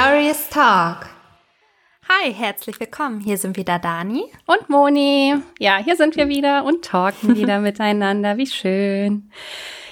Glorious Talk. Hi, herzlich willkommen. Hier sind wieder Dani und Moni. Ja, hier sind wir wieder und talken wieder miteinander. Wie schön.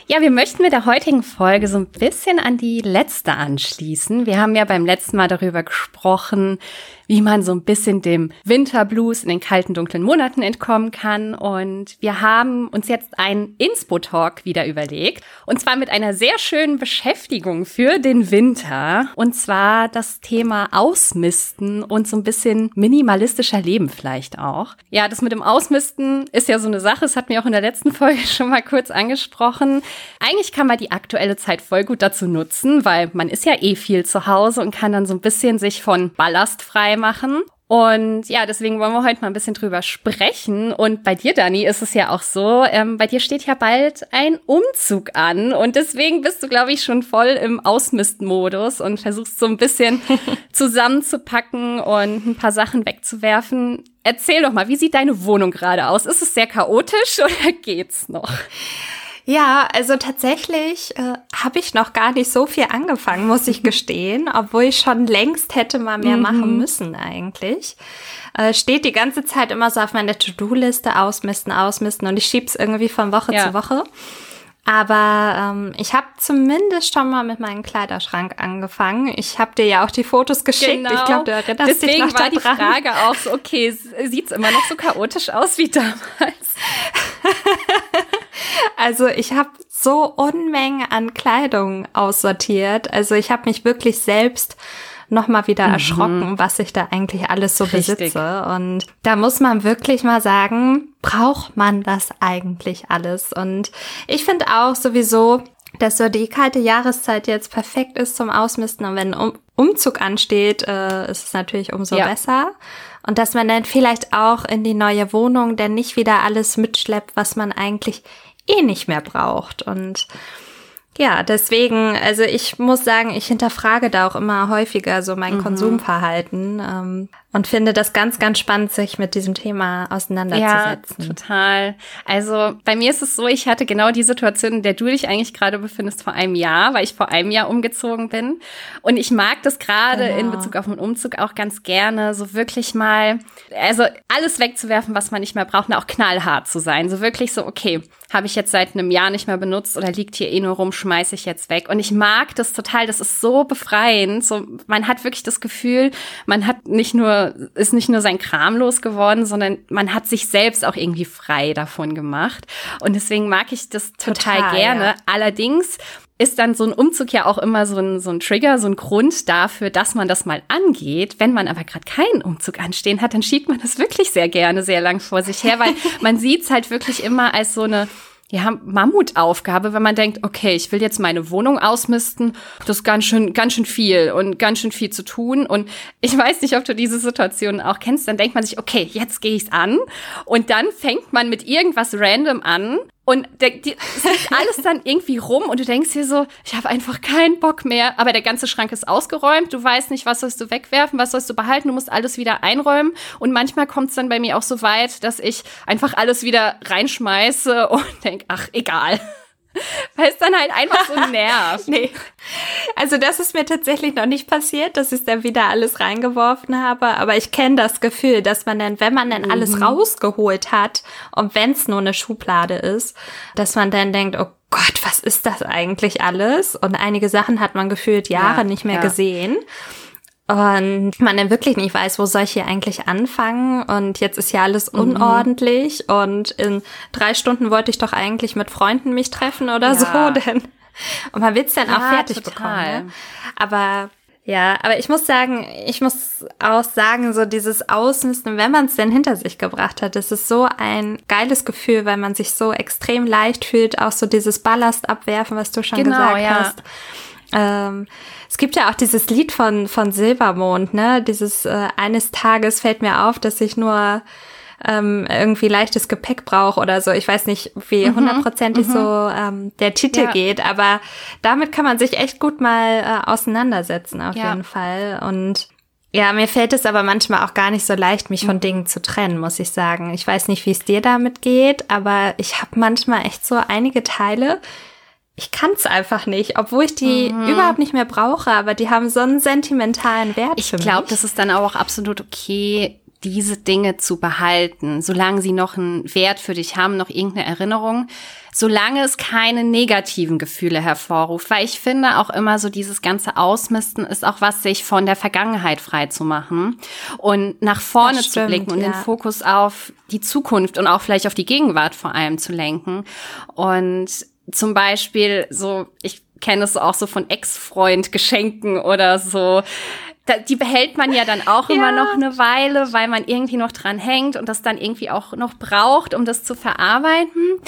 Ja, wir möchten mit der heutigen Folge so ein bisschen an die letzte anschließen. Wir haben ja beim letzten Mal darüber gesprochen, wie man so ein bisschen dem Winterblues in den kalten, dunklen Monaten entkommen kann. Und wir haben uns jetzt einen Inspo-Talk wieder überlegt. Und zwar mit einer sehr schönen Beschäftigung für den Winter. Und zwar das Thema Ausmisten und so ein bisschen minimalistischer Leben vielleicht auch. Ja, das mit dem Ausmisten ist ja so eine Sache. Das hatten wir auch in der letzten Folge schon mal kurz angesprochen. Eigentlich kann man die aktuelle Zeit voll gut dazu nutzen, weil man ist ja eh viel zu Hause und kann dann so ein bisschen sich von Ballast frei machen. Und ja, deswegen wollen wir heute mal ein bisschen drüber sprechen. Und bei dir, Dani, ist es ja auch so, ähm, bei dir steht ja bald ein Umzug an. Und deswegen bist du, glaube ich, schon voll im Ausmistmodus und versuchst so ein bisschen zusammenzupacken und ein paar Sachen wegzuwerfen. Erzähl doch mal, wie sieht deine Wohnung gerade aus? Ist es sehr chaotisch oder geht's noch? Ja, also tatsächlich äh, habe ich noch gar nicht so viel angefangen, muss ich gestehen, obwohl ich schon längst hätte mal mehr mhm. machen müssen eigentlich. Äh, steht die ganze Zeit immer so auf meiner To-Do-Liste, ausmisten, ausmisten und ich schieb's irgendwie von Woche ja. zu Woche. Aber ähm, ich habe zumindest schon mal mit meinem Kleiderschrank angefangen. Ich habe dir ja auch die Fotos geschickt. Genau. Ich glaube, du erinnerst Deswegen dich noch war die Frage auch so, okay, sieht's immer noch so chaotisch aus wie damals? Also ich habe so Unmengen an Kleidung aussortiert. Also ich habe mich wirklich selbst noch mal wieder mhm. erschrocken, was ich da eigentlich alles so Richtig. besitze. Und da muss man wirklich mal sagen, braucht man das eigentlich alles? Und ich finde auch sowieso, dass so die kalte Jahreszeit jetzt perfekt ist zum Ausmisten. Und wenn um Umzug ansteht, äh, ist es natürlich umso ja. besser. Und dass man dann vielleicht auch in die neue Wohnung dann nicht wieder alles mitschleppt, was man eigentlich eh nicht mehr braucht. Und ja, deswegen, also ich muss sagen, ich hinterfrage da auch immer häufiger so mein mhm. Konsumverhalten ähm, und finde das ganz, ganz spannend, sich mit diesem Thema auseinanderzusetzen. Ja, total. Also bei mir ist es so, ich hatte genau die Situation, in der du dich eigentlich gerade befindest vor einem Jahr, weil ich vor einem Jahr umgezogen bin. Und ich mag das gerade genau. in Bezug auf den Umzug auch ganz gerne, so wirklich mal, also alles wegzuwerfen, was man nicht mehr braucht, und auch knallhart zu sein. So wirklich so, okay, habe ich jetzt seit einem Jahr nicht mehr benutzt oder liegt hier eh nur rum, schmeiße ich jetzt weg. Und ich mag das total, das ist so befreiend. So, man hat wirklich das Gefühl, man hat nicht nur, ist nicht nur sein Kram losgeworden, sondern man hat sich selbst auch irgendwie frei davon gemacht. Und deswegen mag ich das total, total gerne. Ja. Allerdings ist dann so ein Umzug ja auch immer so ein, so ein Trigger, so ein Grund dafür, dass man das mal angeht. Wenn man aber gerade keinen Umzug anstehen hat, dann schiebt man das wirklich sehr gerne sehr lang vor sich her, weil man sieht es halt wirklich immer als so eine ja, Mammutaufgabe, wenn man denkt, okay, ich will jetzt meine Wohnung ausmisten, das ist ganz schön, ganz schön viel und ganz schön viel zu tun. Und ich weiß nicht, ob du diese Situation auch kennst, dann denkt man sich, okay, jetzt gehe ich's an. Und dann fängt man mit irgendwas random an und der, die, es liegt alles dann irgendwie rum und du denkst dir so, ich habe einfach keinen Bock mehr. Aber der ganze Schrank ist ausgeräumt. Du weißt nicht, was sollst du wegwerfen, was sollst du behalten. Du musst alles wieder einräumen. Und manchmal kommt es dann bei mir auch so weit, dass ich einfach alles wieder reinschmeiße und denk, ach, egal. Weil es dann halt einfach so nervt. nee. Also das ist mir tatsächlich noch nicht passiert, dass ich dann wieder alles reingeworfen habe. Aber ich kenne das Gefühl, dass man dann, wenn man dann mhm. alles rausgeholt hat und wenn es nur eine Schublade ist, dass man dann denkt, oh Gott, was ist das eigentlich alles? Und einige Sachen hat man gefühlt Jahre ja, nicht mehr ja. gesehen und man dann wirklich nicht weiß, wo soll ich hier eigentlich anfangen und jetzt ist ja alles mhm. unordentlich mhm. und in drei Stunden wollte ich doch eigentlich mit Freunden mich treffen oder ja. so, denn und man will es dann ja, auch fertig total. bekommen. Ne? Aber ja, aber ich muss sagen, ich muss auch sagen, so dieses Ausmisten, wenn man es denn hinter sich gebracht hat, das ist so ein geiles Gefühl, weil man sich so extrem leicht fühlt, auch so dieses Ballast abwerfen, was du schon genau, gesagt ja. hast. Ähm, es gibt ja auch dieses Lied von, von Silbermond, ne? Dieses äh, eines Tages fällt mir auf, dass ich nur ähm, irgendwie leichtes Gepäck brauche oder so. Ich weiß nicht, wie mhm, hundertprozentig mhm, so ähm, der Titel ja. geht, aber damit kann man sich echt gut mal äh, auseinandersetzen, auf ja. jeden Fall. Und ja, mir fällt es aber manchmal auch gar nicht so leicht, mich von mhm. Dingen zu trennen, muss ich sagen. Ich weiß nicht, wie es dir damit geht, aber ich habe manchmal echt so einige Teile, ich kann es einfach nicht, obwohl ich die mhm. überhaupt nicht mehr brauche, aber die haben so einen sentimentalen Wert ich für mich. Ich glaube, das ist dann auch absolut okay, diese Dinge zu behalten, solange sie noch einen Wert für dich haben, noch irgendeine Erinnerung, solange es keine negativen Gefühle hervorruft. Weil ich finde auch immer so dieses ganze Ausmisten ist auch was, sich von der Vergangenheit frei zu machen und nach vorne stimmt, zu blicken und ja. den Fokus auf die Zukunft und auch vielleicht auf die Gegenwart vor allem zu lenken. Und zum Beispiel so, ich kenne es auch so von Ex-Freund Geschenken oder so. Da, die behält man ja dann auch ja. immer noch eine Weile, weil man irgendwie noch dran hängt und das dann irgendwie auch noch braucht, um das zu verarbeiten.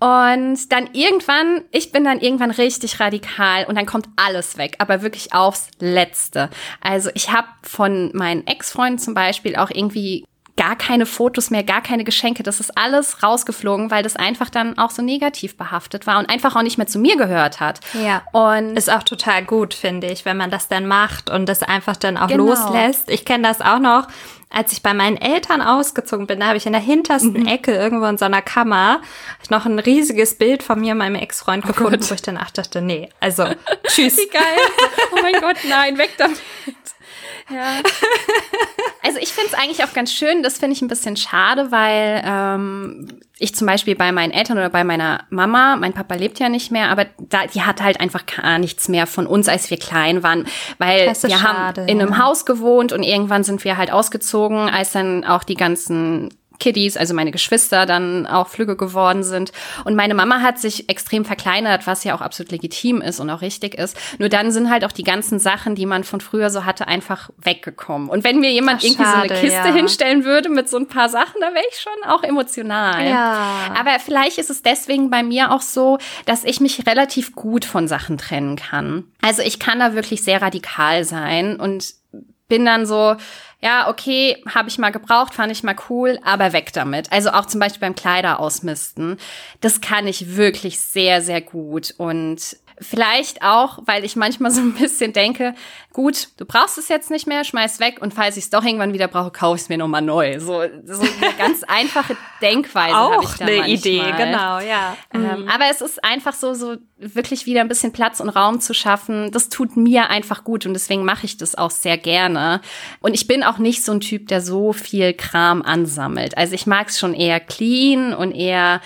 Und dann irgendwann, ich bin dann irgendwann richtig radikal und dann kommt alles weg, aber wirklich aufs Letzte. Also ich habe von meinen Ex-Freunden zum Beispiel auch irgendwie gar keine Fotos mehr, gar keine Geschenke. Das ist alles rausgeflogen, weil das einfach dann auch so negativ behaftet war und einfach auch nicht mehr zu mir gehört hat. Ja. Und ist auch total gut, finde ich, wenn man das dann macht und das einfach dann auch genau. loslässt. Ich kenne das auch noch. Als ich bei meinen Eltern ausgezogen bin, da habe ich in der hintersten mhm. Ecke irgendwo in so einer Kammer noch ein riesiges Bild von mir und meinem Ex-Freund oh gefunden, Gott. wo ich dann auch dachte, nee, also tschüss. Wie geil. Oh mein Gott, nein, weg damit. Ja. Also ich finde es eigentlich auch ganz schön, das finde ich ein bisschen schade, weil ähm, ich zum Beispiel bei meinen Eltern oder bei meiner Mama, mein Papa lebt ja nicht mehr, aber da, die hat halt einfach gar nichts mehr von uns, als wir klein waren, weil wir schade, haben in einem ja. Haus gewohnt und irgendwann sind wir halt ausgezogen, als dann auch die ganzen Kiddies, also meine Geschwister, dann auch Flügge geworden sind. Und meine Mama hat sich extrem verkleinert, was ja auch absolut legitim ist und auch richtig ist. Nur dann sind halt auch die ganzen Sachen, die man von früher so hatte, einfach weggekommen. Und wenn mir jemand Ach, irgendwie schade, so eine Kiste ja. hinstellen würde mit so ein paar Sachen, da wäre ich schon auch emotional. Ja. Aber vielleicht ist es deswegen bei mir auch so, dass ich mich relativ gut von Sachen trennen kann. Also ich kann da wirklich sehr radikal sein und bin dann so, ja, okay, habe ich mal gebraucht, fand ich mal cool, aber weg damit. Also auch zum Beispiel beim Kleider ausmisten. Das kann ich wirklich sehr, sehr gut. Und Vielleicht auch, weil ich manchmal so ein bisschen denke, gut, du brauchst es jetzt nicht mehr, schmeiß weg und falls ich es doch irgendwann wieder brauche, kaufe ich es mir nochmal neu. So, so eine ganz einfache Denkweise habe ich da eine manchmal. Idee, genau, ja. Ähm, mhm. Aber es ist einfach so, so wirklich wieder ein bisschen Platz und Raum zu schaffen. Das tut mir einfach gut und deswegen mache ich das auch sehr gerne. Und ich bin auch nicht so ein Typ, der so viel Kram ansammelt. Also ich mag es schon eher clean und eher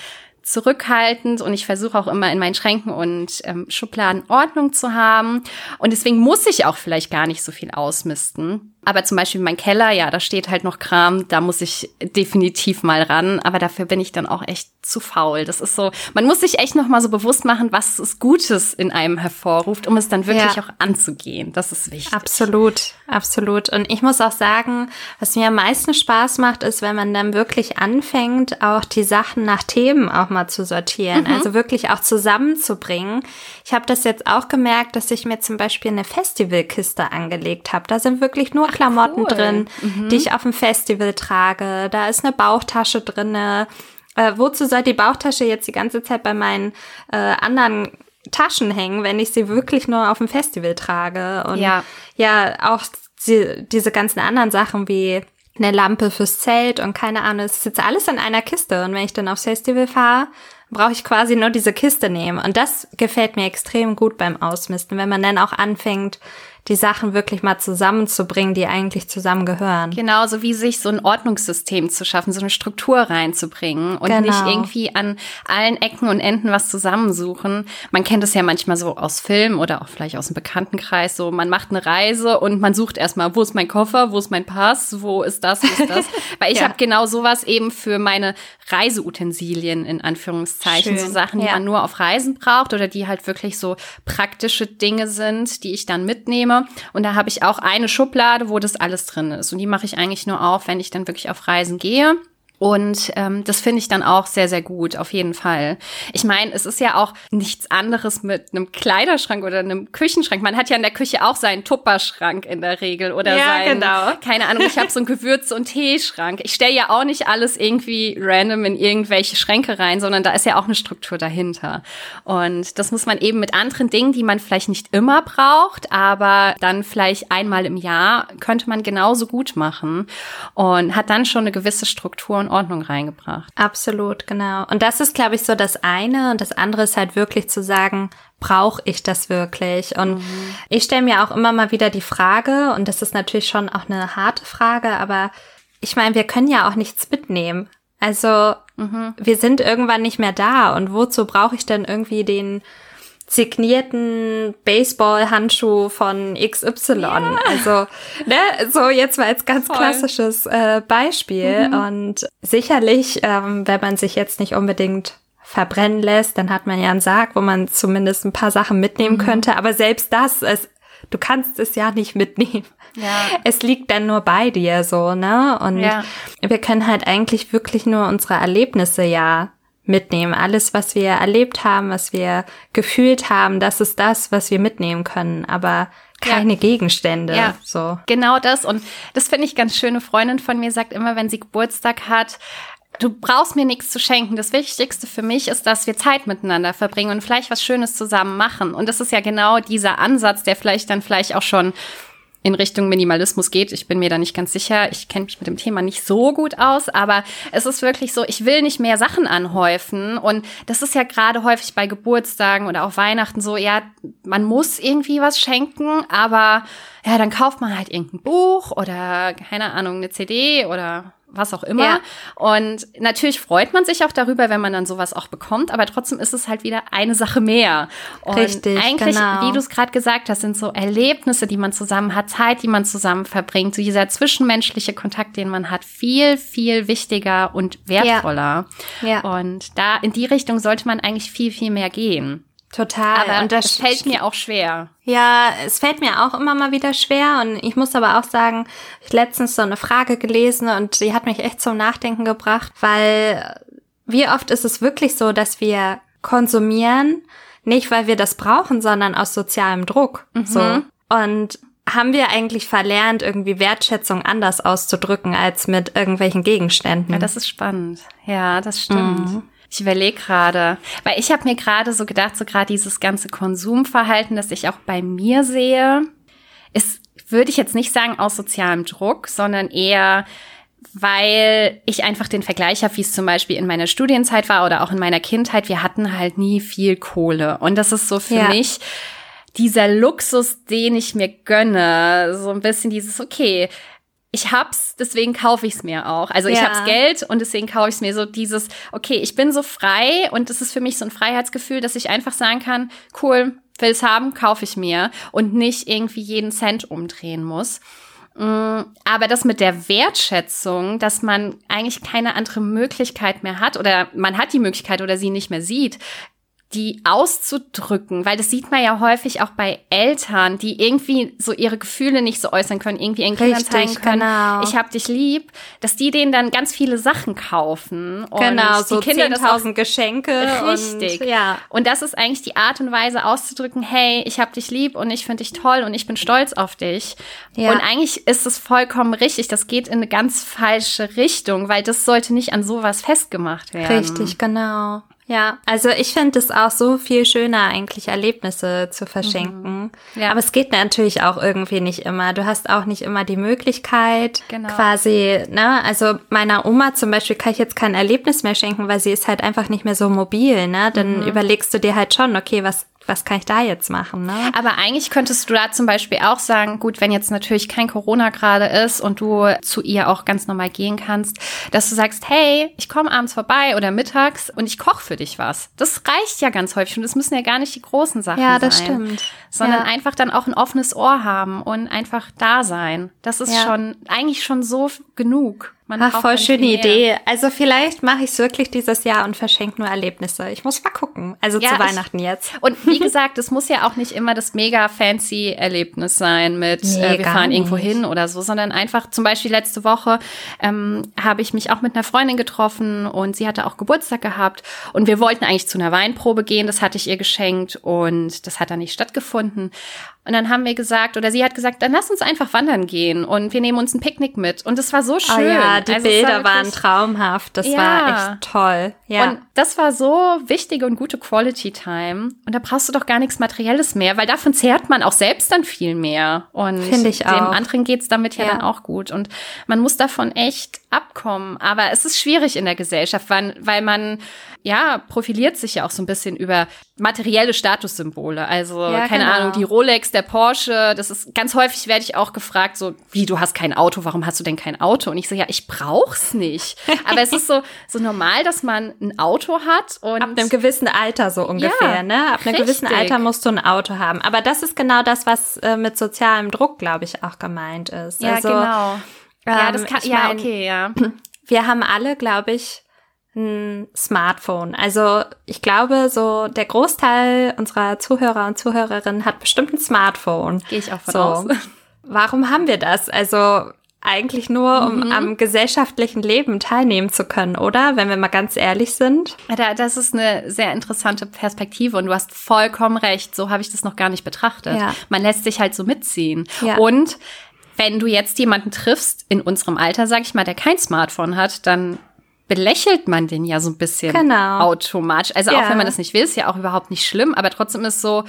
zurückhaltend und ich versuche auch immer in meinen Schränken und ähm, Schubladen Ordnung zu haben. Und deswegen muss ich auch vielleicht gar nicht so viel ausmisten. Aber zum Beispiel mein Keller, ja, da steht halt noch Kram, da muss ich definitiv mal ran. Aber dafür bin ich dann auch echt zu faul. Das ist so, man muss sich echt noch mal so bewusst machen, was es Gutes in einem hervorruft, um es dann wirklich ja. auch anzugehen. Das ist wichtig. Absolut, absolut. Und ich muss auch sagen, was mir am meisten Spaß macht, ist, wenn man dann wirklich anfängt, auch die Sachen nach Themen auch mal zu sortieren. Mhm. Also wirklich auch zusammenzubringen. Ich habe das jetzt auch gemerkt, dass ich mir zum Beispiel eine Festivalkiste angelegt habe. Da sind wirklich nur Klamotten cool. drin, mhm. die ich auf dem Festival trage. Da ist eine Bauchtasche drinne. Äh, wozu soll die Bauchtasche jetzt die ganze Zeit bei meinen äh, anderen Taschen hängen, wenn ich sie wirklich nur auf dem Festival trage? Und ja, ja auch die, diese ganzen anderen Sachen wie eine Lampe fürs Zelt und keine Ahnung, es sitzt alles in einer Kiste. Und wenn ich dann aufs Festival fahre, brauche ich quasi nur diese Kiste nehmen. Und das gefällt mir extrem gut beim Ausmisten, wenn man dann auch anfängt, die Sachen wirklich mal zusammenzubringen, die eigentlich zusammengehören. Genau, so wie sich so ein Ordnungssystem zu schaffen, so eine Struktur reinzubringen und genau. nicht irgendwie an allen Ecken und Enden was zusammensuchen. Man kennt es ja manchmal so aus Filmen oder auch vielleicht aus dem Bekanntenkreis, so man macht eine Reise und man sucht erstmal, wo ist mein Koffer, wo ist mein Pass, wo ist das, wo ist das? Weil ich ja. habe genau sowas eben für meine Reiseutensilien in Anführungszeichen, Schön. so Sachen, die ja. man nur auf Reisen braucht oder die halt wirklich so praktische Dinge sind, die ich dann mitnehme und da habe ich auch eine Schublade, wo das alles drin ist. Und die mache ich eigentlich nur auf, wenn ich dann wirklich auf Reisen gehe. Und ähm, das finde ich dann auch sehr, sehr gut, auf jeden Fall. Ich meine, es ist ja auch nichts anderes mit einem Kleiderschrank oder einem Küchenschrank. Man hat ja in der Küche auch seinen Tupperschrank in der Regel oder ja, seinen, genau. keine Ahnung, ich habe so einen Gewürz- und Teeschrank. Ich stelle ja auch nicht alles irgendwie random in irgendwelche Schränke rein, sondern da ist ja auch eine Struktur dahinter. Und das muss man eben mit anderen Dingen, die man vielleicht nicht immer braucht, aber dann vielleicht einmal im Jahr, könnte man genauso gut machen und hat dann schon eine gewisse Struktur Ordnung reingebracht. Absolut, genau. Und das ist, glaube ich, so das eine. Und das andere ist halt wirklich zu sagen, brauche ich das wirklich? Und mhm. ich stelle mir auch immer mal wieder die Frage, und das ist natürlich schon auch eine harte Frage, aber ich meine, wir können ja auch nichts mitnehmen. Also mhm. wir sind irgendwann nicht mehr da. Und wozu brauche ich denn irgendwie den signierten Baseball-Handschuh von XY. Ja. Also, ne, so jetzt mal als ganz Voll. klassisches äh, Beispiel. Mhm. Und sicherlich, ähm, wenn man sich jetzt nicht unbedingt verbrennen lässt, dann hat man ja einen Sarg, wo man zumindest ein paar Sachen mitnehmen mhm. könnte. Aber selbst das, es, du kannst es ja nicht mitnehmen. Ja. Es liegt dann nur bei dir so, ne? Und ja. wir können halt eigentlich wirklich nur unsere Erlebnisse ja mitnehmen. Alles, was wir erlebt haben, was wir gefühlt haben, das ist das, was wir mitnehmen können. Aber keine ja. Gegenstände. Ja, so. genau das. Und das finde ich ganz schöne Freundin von mir sagt immer, wenn sie Geburtstag hat, du brauchst mir nichts zu schenken. Das Wichtigste für mich ist, dass wir Zeit miteinander verbringen und vielleicht was Schönes zusammen machen. Und das ist ja genau dieser Ansatz, der vielleicht dann vielleicht auch schon in Richtung Minimalismus geht. Ich bin mir da nicht ganz sicher. Ich kenne mich mit dem Thema nicht so gut aus, aber es ist wirklich so, ich will nicht mehr Sachen anhäufen. Und das ist ja gerade häufig bei Geburtstagen oder auch Weihnachten so, ja, man muss irgendwie was schenken, aber ja, dann kauft man halt irgendein Buch oder keine Ahnung, eine CD oder was auch immer. Ja. Und natürlich freut man sich auch darüber, wenn man dann sowas auch bekommt, aber trotzdem ist es halt wieder eine Sache mehr. Und Richtig, eigentlich, genau. wie du es gerade gesagt hast, sind so Erlebnisse, die man zusammen hat, Zeit, die man zusammen verbringt, so dieser zwischenmenschliche Kontakt, den man hat, viel, viel wichtiger und wertvoller. Ja. ja. Und da in die Richtung sollte man eigentlich viel, viel mehr gehen. Total. Aber und das fällt mir auch schwer. Ja, es fällt mir auch immer mal wieder schwer. Und ich muss aber auch sagen, ich letztens so eine Frage gelesen und die hat mich echt zum Nachdenken gebracht, weil wie oft ist es wirklich so, dass wir konsumieren, nicht weil wir das brauchen, sondern aus sozialem Druck. Mhm. So. Und haben wir eigentlich verlernt, irgendwie Wertschätzung anders auszudrücken als mit irgendwelchen Gegenständen? Ja, das ist spannend. Ja, das stimmt. Mhm. Ich überlege gerade, weil ich habe mir gerade so gedacht, so gerade dieses ganze Konsumverhalten, das ich auch bei mir sehe, ist, würde ich jetzt nicht sagen aus sozialem Druck, sondern eher weil ich einfach den Vergleich habe, wie es zum Beispiel in meiner Studienzeit war oder auch in meiner Kindheit. Wir hatten halt nie viel Kohle. Und das ist so für ja. mich dieser Luxus, den ich mir gönne. So ein bisschen dieses, okay, ich hab's, deswegen kaufe ich's mir auch. Also ich hab's Geld und deswegen kaufe ich's mir so dieses, okay, ich bin so frei und das ist für mich so ein Freiheitsgefühl, dass ich einfach sagen kann, cool, will's haben, kaufe ich mir und nicht irgendwie jeden Cent umdrehen muss. Mm, aber das mit der Wertschätzung, dass man eigentlich keine andere Möglichkeit mehr hat oder man hat die Möglichkeit oder sie nicht mehr sieht, die auszudrücken, weil das sieht man ja häufig auch bei Eltern, die irgendwie so ihre Gefühle nicht so äußern können, irgendwie ihren Kindern zeigen können, genau. ich hab dich lieb, dass die denen dann ganz viele Sachen kaufen und genau, so die Kinder 10.000 Geschenke richtig. Und, ja. Und das ist eigentlich die Art und Weise auszudrücken, hey, ich hab dich lieb und ich finde dich toll und ich bin stolz auf dich. Ja. Und eigentlich ist es vollkommen richtig, das geht in eine ganz falsche Richtung, weil das sollte nicht an sowas festgemacht werden. Richtig, genau. Ja, also ich finde es auch so viel schöner, eigentlich Erlebnisse zu verschenken. Mhm. Ja. Aber es geht natürlich auch irgendwie nicht immer. Du hast auch nicht immer die Möglichkeit, genau. quasi, ne? Also meiner Oma zum Beispiel kann ich jetzt kein Erlebnis mehr schenken, weil sie ist halt einfach nicht mehr so mobil, ne? Dann mhm. überlegst du dir halt schon, okay, was was kann ich da jetzt machen? Ne? Aber eigentlich könntest du da zum Beispiel auch sagen, gut, wenn jetzt natürlich kein Corona gerade ist und du zu ihr auch ganz normal gehen kannst, dass du sagst, hey, ich komme abends vorbei oder mittags und ich koche für dich was. Das reicht ja ganz häufig und das müssen ja gar nicht die großen Sachen sein. Ja, das sein, stimmt. Sondern ja. einfach dann auch ein offenes Ohr haben und einfach da sein. Das ist ja. schon eigentlich schon so genug. Man Ach, voll schöne Idee. Also vielleicht mache ich es wirklich dieses Jahr und verschenke nur Erlebnisse. Ich muss mal gucken. Also ja, zu Weihnachten jetzt. Und wie gesagt, es muss ja auch nicht immer das mega fancy Erlebnis sein mit nee, äh, wir fahren nicht. irgendwo hin oder so, sondern einfach zum Beispiel letzte Woche ähm, habe ich mich auch mit einer Freundin getroffen und sie hatte auch Geburtstag gehabt und wir wollten eigentlich zu einer Weinprobe gehen. Das hatte ich ihr geschenkt und das hat dann nicht stattgefunden. Und dann haben wir gesagt, oder sie hat gesagt, dann lass uns einfach wandern gehen und wir nehmen uns ein Picknick mit. Und das war so schön. Oh ja, die also Bilder war waren traumhaft. Das ja. war echt toll. Ja. Und das war so wichtige und gute Quality Time. Und da brauchst du doch gar nichts Materielles mehr, weil davon zehrt man auch selbst dann viel mehr. Und Finde ich auch. dem anderen geht's damit ja, ja, dann auch gut. Und man muss davon echt abkommen. Aber es ist schwierig in der Gesellschaft, weil, weil man ja profiliert sich ja auch so ein bisschen über materielle Statussymbole. Also ja, keine genau. Ahnung, die Rolex, der Porsche. Das ist ganz häufig werde ich auch gefragt, so wie du hast kein Auto, warum hast du denn kein Auto? Und ich so ja, ich brauch's nicht. Aber es ist so so normal, dass man ein Auto hat und ab einem gewissen Alter so ungefähr, ja, ne? Ab einem richtig. gewissen Alter musst du ein Auto haben. Aber das ist genau das, was äh, mit sozialem Druck, glaube ich, auch gemeint ist. Ja, also, genau ja, das ähm, kann, ja, mein, okay, ja. Wir haben alle, glaube ich, ein Smartphone. Also ich glaube, so der Großteil unserer Zuhörer und Zuhörerinnen hat bestimmt ein Smartphone. Gehe ich auch von so. aus. Warum haben wir das? Also eigentlich nur, um mhm. am gesellschaftlichen Leben teilnehmen zu können, oder? Wenn wir mal ganz ehrlich sind. Das ist eine sehr interessante Perspektive und du hast vollkommen recht. So habe ich das noch gar nicht betrachtet. Ja. Man lässt sich halt so mitziehen. Ja. Und wenn du jetzt jemanden triffst in unserem Alter, sag ich mal, der kein Smartphone hat, dann belächelt man den ja so ein bisschen genau. automatisch. Also ja. auch wenn man das nicht will, ist ja auch überhaupt nicht schlimm, aber trotzdem ist so,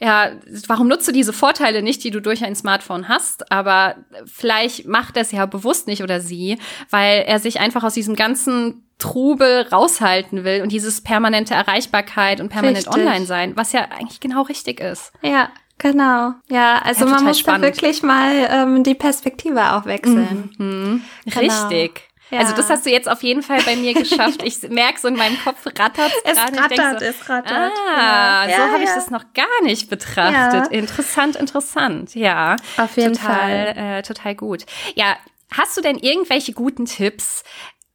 ja, warum nutzt du diese Vorteile nicht, die du durch ein Smartphone hast? Aber vielleicht macht er es ja bewusst nicht oder sie, weil er sich einfach aus diesem ganzen Trubel raushalten will und dieses permanente Erreichbarkeit und permanent richtig. online sein, was ja eigentlich genau richtig ist. Ja, Genau, ja, also ja, man muss spannend. da wirklich mal ähm, die Perspektive auch wechseln. Mhm. Genau. Richtig. Ja. Also das hast du jetzt auf jeden Fall bei mir geschafft. Ich merke so in meinem Kopf rattert es rattert, so, es rattert. Ah, ja. so habe ich das noch gar nicht betrachtet. Interessant, interessant. Ja, auf jeden total, Fall. Äh, total gut. Ja, hast du denn irgendwelche guten Tipps,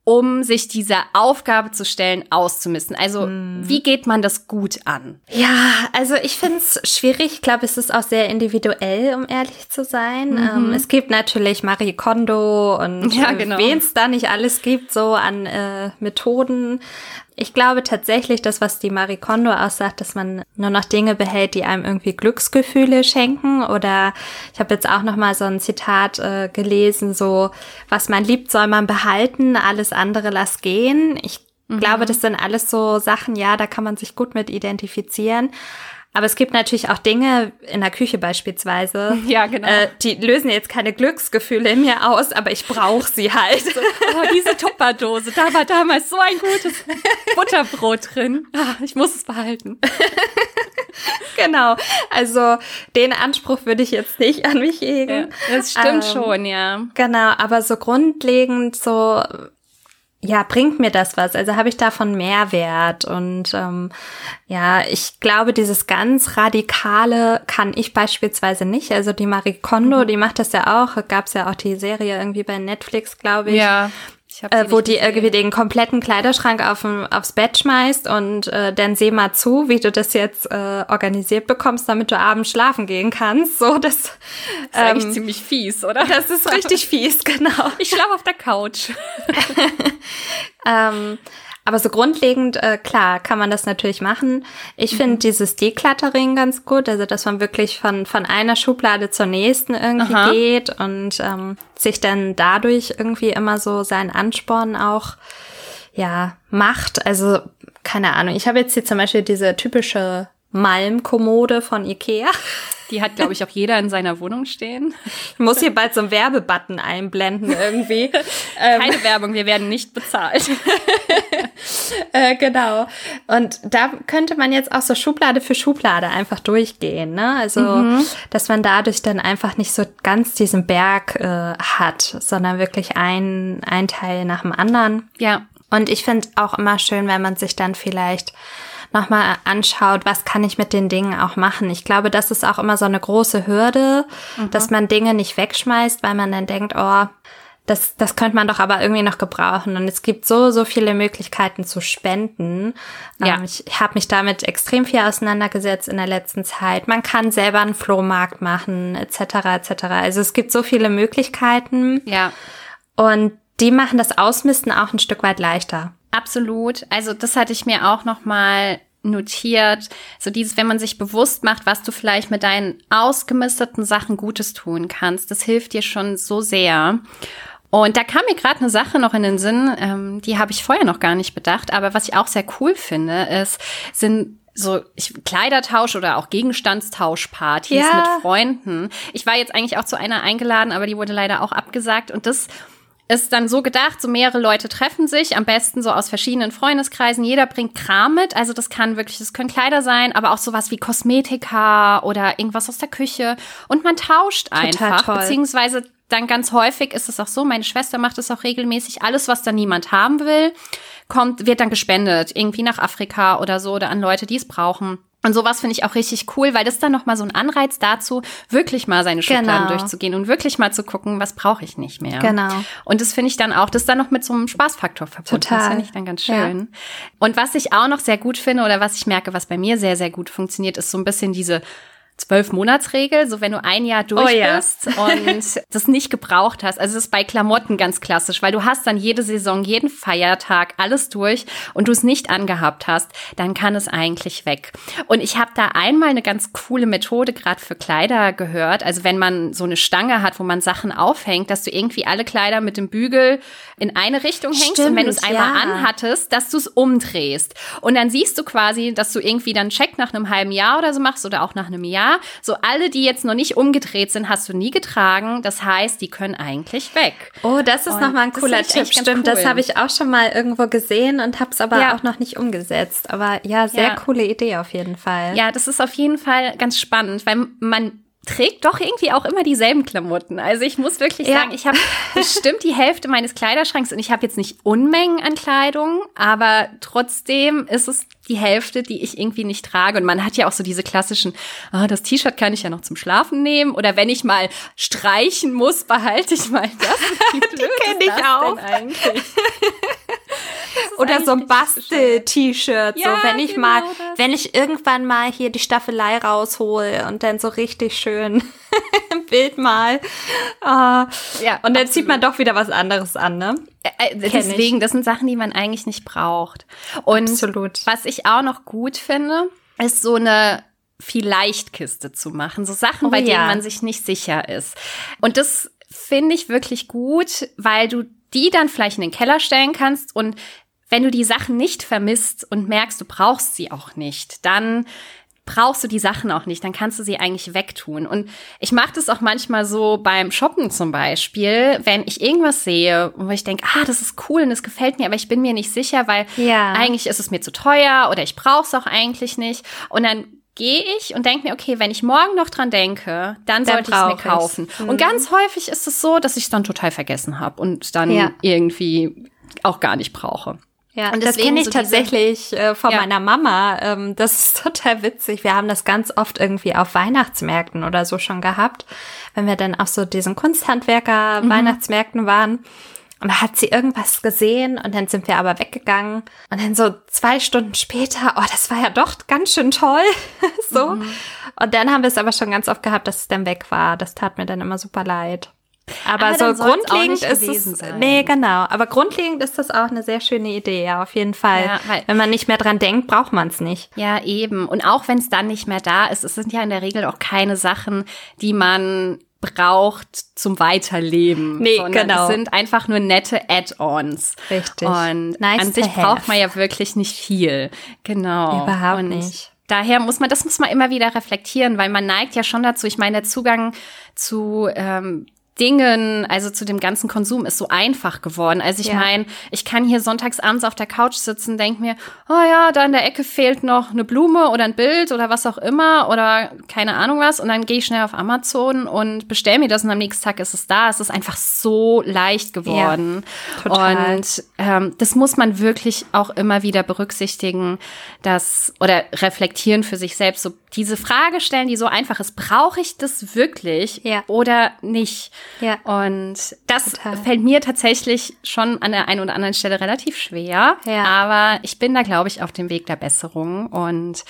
um sich dieser Aufgabe zu stellen, auszumisten? Also, hm. wie geht man das gut an? Ja, also ich finde es schwierig. Ich glaube, es ist auch sehr individuell, um ehrlich zu sein. Mhm. Ähm, es gibt natürlich Marie Kondo und ja, genau. wen es da nicht alles gibt, so an äh, Methoden. Ich glaube tatsächlich, das, was die Marie Kondo aussagt, dass man nur noch Dinge behält, die einem irgendwie Glücksgefühle schenken. Oder ich habe jetzt auch noch mal so ein Zitat äh, gelesen, so was man liebt, soll man behalten, alles andere lass gehen. Ich mhm. glaube, das sind alles so Sachen, ja, da kann man sich gut mit identifizieren. Aber es gibt natürlich auch Dinge in der Küche beispielsweise, ja, genau. äh, die lösen jetzt keine Glücksgefühle in mir aus, aber ich brauche sie halt. So, oh, diese Tupperdose, da war damals so ein gutes Butterbrot drin. Ah, ich muss es behalten. genau. Also den Anspruch würde ich jetzt nicht an mich hegen. Ja, das stimmt ähm, schon, ja. Genau, aber so grundlegend so ja, bringt mir das was? Also habe ich davon Mehrwert? Und ähm, ja, ich glaube, dieses ganz Radikale kann ich beispielsweise nicht. Also die Marie Kondo, mhm. die macht das ja auch. Gab es ja auch die Serie irgendwie bei Netflix, glaube ich. Ja. Äh, wo die irgendwie den kompletten Kleiderschrank auf, aufs Bett schmeißt und äh, dann seh mal zu, wie du das jetzt äh, organisiert bekommst, damit du abends schlafen gehen kannst. So, das, das ist ähm, eigentlich ziemlich fies, oder? Das ist richtig fies, genau. Ich schlafe auf der Couch. ähm, aber so grundlegend, äh, klar, kann man das natürlich machen. Ich mhm. finde dieses Decluttering ganz gut, also dass man wirklich von, von einer Schublade zur nächsten irgendwie Aha. geht und ähm, sich dann dadurch irgendwie immer so seinen Ansporn auch ja macht. Also keine Ahnung. Ich habe jetzt hier zum Beispiel diese typische Malmkommode von Ikea. Die hat, glaube ich, auch jeder in seiner Wohnung stehen. Ich muss hier bald so einen Werbebutton einblenden irgendwie. Keine ähm. Werbung, wir werden nicht bezahlt. äh, genau. Und da könnte man jetzt auch so Schublade für Schublade einfach durchgehen. Ne? Also, mhm. dass man dadurch dann einfach nicht so ganz diesen Berg äh, hat, sondern wirklich ein, ein Teil nach dem anderen. Ja. Und ich finde auch immer schön, wenn man sich dann vielleicht nochmal anschaut, was kann ich mit den Dingen auch machen. Ich glaube, das ist auch immer so eine große Hürde, mhm. dass man Dinge nicht wegschmeißt, weil man dann denkt, oh, das, das könnte man doch aber irgendwie noch gebrauchen. Und es gibt so, so viele Möglichkeiten zu spenden. Ja. Ähm, ich habe mich damit extrem viel auseinandergesetzt in der letzten Zeit. Man kann selber einen Flohmarkt machen, etc., etc. Also es gibt so viele Möglichkeiten. Ja. Und die machen das Ausmisten auch ein Stück weit leichter. Absolut. Also das hatte ich mir auch noch mal notiert. So dieses, wenn man sich bewusst macht, was du vielleicht mit deinen ausgemisteten Sachen Gutes tun kannst, das hilft dir schon so sehr. Und da kam mir gerade eine Sache noch in den Sinn, ähm, die habe ich vorher noch gar nicht bedacht, aber was ich auch sehr cool finde, ist, sind so ich, Kleidertausch oder auch Gegenstandstauschpartys ja. mit Freunden. Ich war jetzt eigentlich auch zu einer eingeladen, aber die wurde leider auch abgesagt und das ist dann so gedacht, so mehrere Leute treffen sich, am besten so aus verschiedenen Freundeskreisen. Jeder bringt Kram mit. Also das kann wirklich, das können Kleider sein, aber auch sowas wie Kosmetika oder irgendwas aus der Küche. Und man tauscht Total einfach. toll. Beziehungsweise dann ganz häufig ist es auch so, meine Schwester macht es auch regelmäßig. Alles, was dann niemand haben will, kommt, wird dann gespendet. Irgendwie nach Afrika oder so oder an Leute, die es brauchen. Und sowas finde ich auch richtig cool, weil das dann nochmal so ein Anreiz dazu, wirklich mal seine Schubladen Genau. durchzugehen und wirklich mal zu gucken, was brauche ich nicht mehr. Genau. Und das finde ich dann auch, das ist dann noch mit so einem Spaßfaktor verbunden. Total. Das finde ich dann ganz schön. Und was ich auch noch sehr gut finde oder was ich merke, was bei mir sehr, sehr gut funktioniert, ist so ein bisschen diese zwölf Monatsregel, so wenn du ein Jahr durch Oh ja. bist und das nicht gebraucht hast. Also das ist bei Klamotten ganz klassisch, weil du hast dann jede Saison, jeden Feiertag, alles durch und du es nicht angehabt hast, dann kann es eigentlich weg. Und ich habe da einmal eine ganz coole Methode gerade für Kleider gehört. Also wenn man so eine Stange hat, wo man Sachen aufhängt, dass du irgendwie alle Kleider mit dem Bügel in eine Richtung hängst und wenn du es Stimmt, einmal ja. anhattest, dass du es umdrehst. Und dann siehst du quasi, dass du irgendwie dann Check nach einem halben Jahr oder so machst oder auch nach einem Jahr. So alle, die jetzt noch nicht umgedreht sind, hast du nie getragen. Das heißt, die können eigentlich weg. Oh, das ist nochmal ein das cooler Tipp. Stimmt, das cool. habe ich auch schon mal irgendwo gesehen und habe es aber Ja. auch noch nicht umgesetzt. Aber ja, sehr Ja. coole Idee auf jeden Fall. Ja, das ist auf jeden Fall ganz spannend, weil man trägt doch irgendwie auch immer dieselben Klamotten. Also ich muss wirklich Ja. sagen, ich habe bestimmt die Hälfte meines Kleiderschranks und ich habe jetzt nicht Unmengen an Kleidung, aber trotzdem ist es die Hälfte, die ich irgendwie nicht trage. Und man hat ja auch so diese klassischen, ah, das T-Shirt kann ich ja noch zum Schlafen nehmen oder wenn ich mal streichen muss, behalte ich mal das. Wie blöd kenn ist ich auch. Oder so ein Bastel-T-Shirt. Ja, so, wenn ich genau mal, das. wenn ich irgendwann mal hier die Staffelei raushol und dann so richtig schön Bild mal. Ah, Ja, und dann zieht man doch wieder was anderes an, ne? Äh, äh, Deswegen, das sind Sachen, die man eigentlich nicht braucht. Und Absolut. was ich auch noch gut finde, ist so eine Vielleicht-Kiste zu machen. So Sachen, Oh bei denen ja. man sich nicht sicher ist. Und das finde ich wirklich gut, weil du die dann vielleicht in den Keller stellen kannst und wenn du die Sachen nicht vermisst und merkst, du brauchst sie auch nicht, dann brauchst du die Sachen auch nicht, dann kannst du sie eigentlich wegtun. Und ich mache das auch manchmal so beim Shoppen zum Beispiel, wenn ich irgendwas sehe, wo ich denke, ah, das ist cool und das gefällt mir, aber ich bin mir nicht sicher, weil Ja. eigentlich ist es mir zu teuer oder ich brauche es auch eigentlich nicht. Und dann gehe ich und denke mir, okay, wenn ich morgen noch dran denke, dann, Dann sollte ich es mir kaufen. Und ganz häufig ist es so, dass ich es dann total vergessen habe und dann Ja. irgendwie auch gar nicht brauche. Ja, Und das kenne ich so tatsächlich äh, von Ja. meiner Mama. Ähm, das ist total witzig. Wir haben das ganz oft irgendwie auf Weihnachtsmärkten oder so schon gehabt, wenn wir dann auf so diesen Kunsthandwerker Mhm. Weihnachtsmärkten waren. Und da hat sie irgendwas gesehen und dann sind wir aber weggegangen. Und dann so zwei Stunden später, oh, das war ja doch ganz schön toll. so. Mhm. Und dann haben wir es aber schon ganz oft gehabt, dass es dann weg war. Das tat mir dann immer super leid. Aber, Aber so grundlegend ist es. sein. Nee, genau. Aber grundlegend ist das auch eine sehr schöne Idee, ja, auf jeden Fall. Ja, Wenn man nicht mehr dran denkt, braucht man es nicht. Ja, eben. Und auch wenn es dann nicht mehr da ist, es sind ja in der Regel auch keine Sachen, die man braucht zum Weiterleben. Nee, genau. Es sind einfach nur nette Add-ons. Richtig. Und Nice an sich braucht man ja wirklich nicht viel. Genau. Überhaupt Und nicht. Daher muss man, das muss man immer wieder reflektieren, weil man neigt ja schon dazu. Ich meine, der Zugang zu ähm, Dingen, also zu dem ganzen Konsum ist so einfach geworden. Also ich Ja. meine, ich kann hier sonntags abends auf der Couch sitzen, denk mir, oh ja, da in der Ecke fehlt noch eine Blume oder ein Bild oder was auch immer oder keine Ahnung was und dann gehe ich schnell auf Amazon und bestell mir das und am nächsten Tag ist es da. Es ist einfach so leicht geworden. total. Und ähm, das muss man wirklich auch immer wieder berücksichtigen, dass oder reflektieren für sich selbst. So diese Frage stellen, die so einfach ist: Brauche ich das wirklich Ja. oder nicht? Ja. Und das Total. fällt mir tatsächlich schon an der einen oder anderen Stelle relativ schwer. Ja. Aber ich bin da, glaube ich, auf dem Weg der Besserung und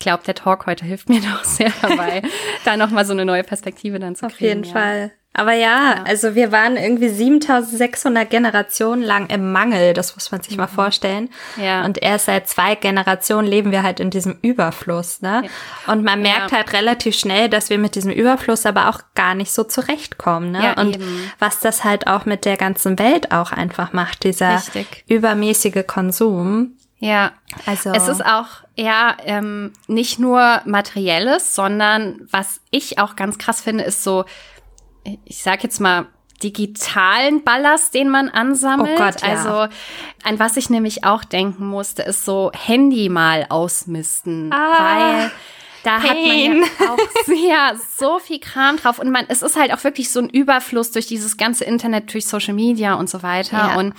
ich glaube, der Talk heute hilft mir doch sehr dabei, da nochmal so eine neue Perspektive dann zu Auf kriegen. jeden ja. Fall. Aber ja, also wir waren irgendwie 7600 Generationen lang im Mangel, das muss man sich mal vorstellen. Mhm. Ja. Und erst seit zwei Generationen leben wir halt in diesem Überfluss, ne? Und man merkt Ja. halt relativ schnell, dass wir mit diesem Überfluss aber auch gar nicht so zurechtkommen, ne? Ja, Und eben. was das halt auch mit der ganzen Welt auch einfach macht, dieser Richtig. übermäßige Konsum. Ja, Also Es ist auch ja ähm, nicht nur materielles, sondern was ich auch ganz krass finde, ist so, ich sag jetzt mal digitalen Ballast, den man ansammelt. Oh Gott, ja. Also an was ich nämlich auch denken musste, ist so Handy mal ausmisten, Ah, weil da hat man Pain. ja auch sehr, so viel Kram drauf und man, es ist halt auch wirklich so ein Überfluss durch dieses ganze Internet, durch Social Media und so weiter. Ja. Und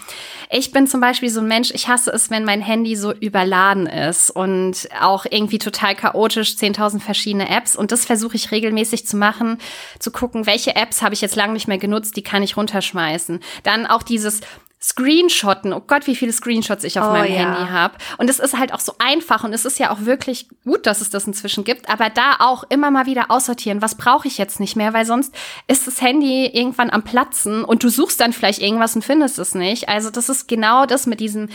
ich bin zum Beispiel so ein Mensch, ich hasse es, wenn mein Handy so überladen ist und auch irgendwie total chaotisch, 10.000 verschiedene Apps. Und das versuche ich regelmäßig zu machen, zu gucken, welche Apps habe ich jetzt lange nicht mehr genutzt, die kann ich runterschmeißen. Dann auch dieses Screenshotten. Oh Gott, wie viele Screenshots ich auf Oh, meinem ja. Handy habe. Und es ist halt auch so einfach und es ist ja auch wirklich gut, dass es das inzwischen gibt. Aber da auch immer mal wieder aussortieren. Was brauche ich jetzt nicht mehr? Weil sonst ist das Handy irgendwann am Platzen und du suchst dann vielleicht irgendwas und findest es nicht. Also das ist genau das mit diesem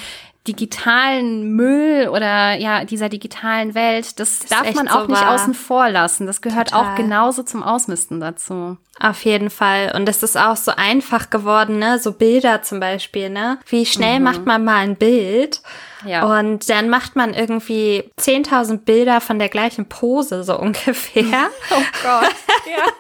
digitalen Müll oder ja, dieser digitalen Welt. Das, darf echt man so auch nicht wahr. außen vor lassen. Das gehört Total. auch genauso zum Ausmisten dazu. Auf jeden Fall. Und es ist auch so einfach geworden, ne? So Bilder zum Beispiel, ne? Wie schnell macht man mal ein Bild? Mhm. Ja. Und dann macht man irgendwie 10.000 Bilder von der gleichen Pose, so ungefähr. Oh Gott. ja.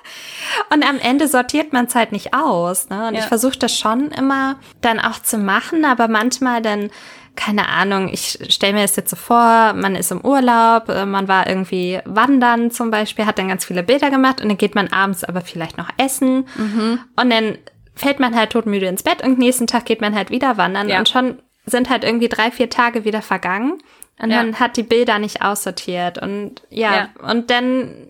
Und am Ende sortiert man es halt nicht aus. Ne? Und Ja. ich versuche das schon immer dann auch zu machen, aber manchmal dann, keine Ahnung, ich stelle mir das jetzt so vor, man ist im Urlaub, äh, man war irgendwie wandern zum Beispiel, hat dann ganz viele Bilder gemacht und dann geht man abends aber vielleicht noch essen Mhm. und dann fällt man halt todmüde ins Bett und nächsten Tag geht man halt wieder wandern Ja. und schon sind halt irgendwie drei, vier Tage wieder vergangen und Ja. man hat die Bilder nicht aussortiert und ja, Ja. und dann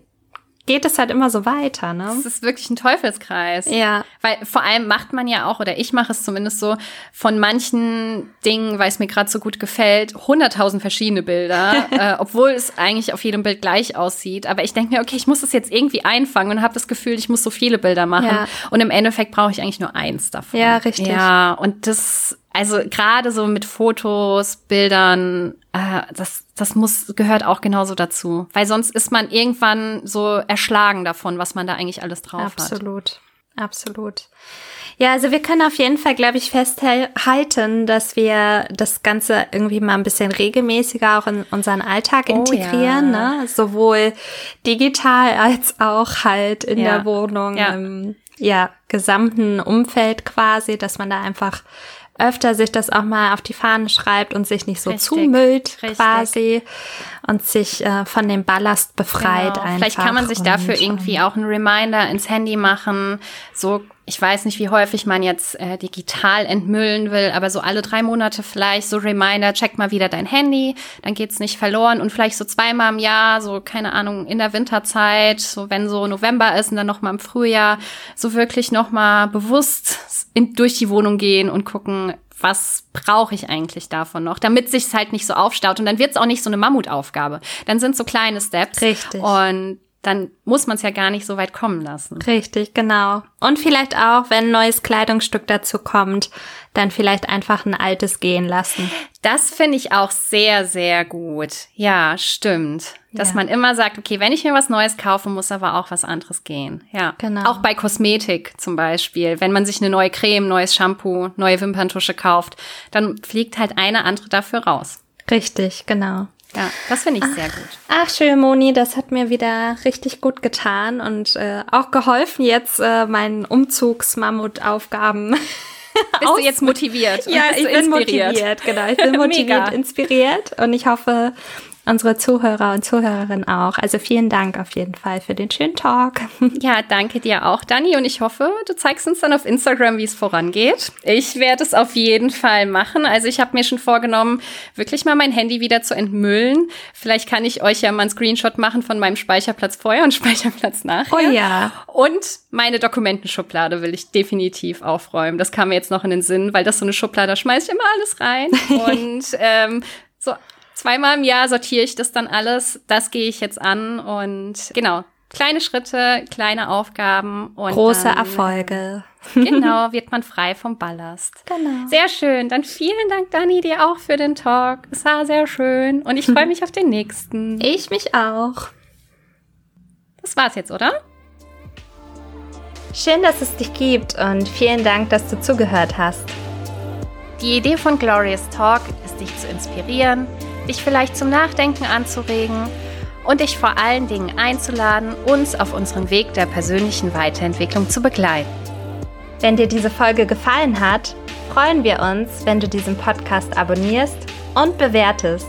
geht es halt immer so weiter, ne? Das ist wirklich ein Teufelskreis. Ja. Weil vor allem macht man ja auch, oder ich mache es zumindest so, von manchen Dingen, weil es mir gerade so gut gefällt, hunderttausend verschiedene Bilder, äh, obwohl es eigentlich auf jedem Bild gleich aussieht. Aber ich denke mir, okay, ich muss das jetzt irgendwie einfangen und habe das Gefühl, ich muss so viele Bilder machen. Ja. Und im Endeffekt brauche ich eigentlich nur eins davon. Ja, richtig. Ja, und das, also gerade so mit Fotos, Bildern, äh, das, das muss, gehört auch genauso dazu. Weil sonst ist man irgendwann so erschlagen davon, was man da eigentlich alles drauf hat. Absolut, absolut. Ja, also wir können auf jeden Fall, glaube ich, festhalten, dass wir das Ganze irgendwie mal ein bisschen regelmäßiger auch in unseren Alltag Oh integrieren, ja. ne? sowohl digital als auch halt in Ja. der Wohnung, Ja. im ja, gesamten Umfeld quasi, dass man da einfach öfter sich das auch mal auf die Fahne schreibt und sich nicht so Richtig, zumüllt richtig. quasi und sich äh, von dem Ballast befreit Genau. einfach. Vielleicht kann man sich dafür irgendwie auch einen Reminder ins Handy machen. So, ich weiß nicht, wie häufig man jetzt äh, digital entmüllen will, aber so alle drei Monate vielleicht so Reminder, check mal wieder dein Handy, dann geht's nicht verloren und vielleicht so zweimal im Jahr, so keine Ahnung, in der Winterzeit, so wenn so November ist und dann noch mal im Frühjahr, so wirklich noch mal bewusst in, durch die Wohnung gehen und gucken, was brauche ich eigentlich davon noch, damit sich's halt nicht so aufstaut und dann wird's auch nicht so eine Mammutaufgabe. Dann sind so kleine Steps Richtig. und dann muss man es ja gar nicht so weit kommen lassen. Richtig, genau. Und vielleicht auch, wenn ein neues Kleidungsstück dazu kommt, dann vielleicht einfach ein altes gehen lassen. Das finde ich auch sehr, sehr gut. Ja, stimmt. Dass Ja. man immer sagt, okay, wenn ich mir was Neues kaufe, muss aber auch was anderes gehen. Ja, Genau. Auch bei Kosmetik zum Beispiel. Wenn man sich eine neue Creme, neues Shampoo, neue Wimperntusche kauft, dann fliegt halt eine andere dafür raus. Richtig, genau. Ja, das finde ich sehr gut. Ach, schön, Moni, das hat mir wieder richtig gut getan und äh, auch geholfen, jetzt äh, meinen Umzugsmammutaufgaben. Bist du jetzt motiviert? ja, ich bin inspiriert? motiviert, genau. Ich bin motiviert, inspiriert und ich hoffe, unsere Zuhörer und Zuhörerinnen auch. Also vielen Dank auf jeden Fall für den schönen Talk. Ja, danke dir auch, Dani. Und ich hoffe, du zeigst uns dann auf Instagram, wie es vorangeht. Ich werde es auf jeden Fall machen. Also ich habe mir schon vorgenommen, wirklich mal mein Handy wieder zu entmüllen. Vielleicht kann ich euch ja mal einen Screenshot machen von meinem Speicherplatz vorher und Speicherplatz nachher. Oh ja. Und meine Dokumentenschublade will ich definitiv aufräumen. Das kam mir jetzt noch in den Sinn, weil das so eine Schublade, da schmeiße ich immer alles rein. Und ähm, so zweimal im Jahr sortiere ich das dann alles. Das gehe ich jetzt an und genau. Kleine Schritte, kleine Aufgaben und Große dann, Erfolge. Genau, wird man frei vom Ballast. Genau. Sehr schön. Dann vielen Dank, Dani, dir auch für den Talk. Es war sehr schön und ich freue mich auf den nächsten. Ich mich auch. Das war's jetzt, oder? Schön, dass es dich gibt und vielen Dank, dass du zugehört hast. Die Idee von Glorious Talk ist, dich zu inspirieren, dich vielleicht zum Nachdenken anzuregen und dich vor allen Dingen einzuladen, uns auf unserem Weg der persönlichen Weiterentwicklung zu begleiten. Wenn dir diese Folge gefallen hat, freuen wir uns, wenn du diesen Podcast abonnierst und bewertest.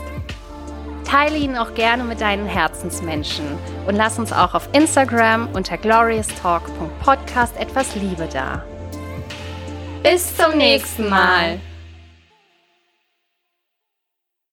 Teile ihn auch gerne mit deinen Herzensmenschen und lass uns auch auf Instagram unter glorioustalk.podcast etwas Liebe da. Bis zum nächsten Mal.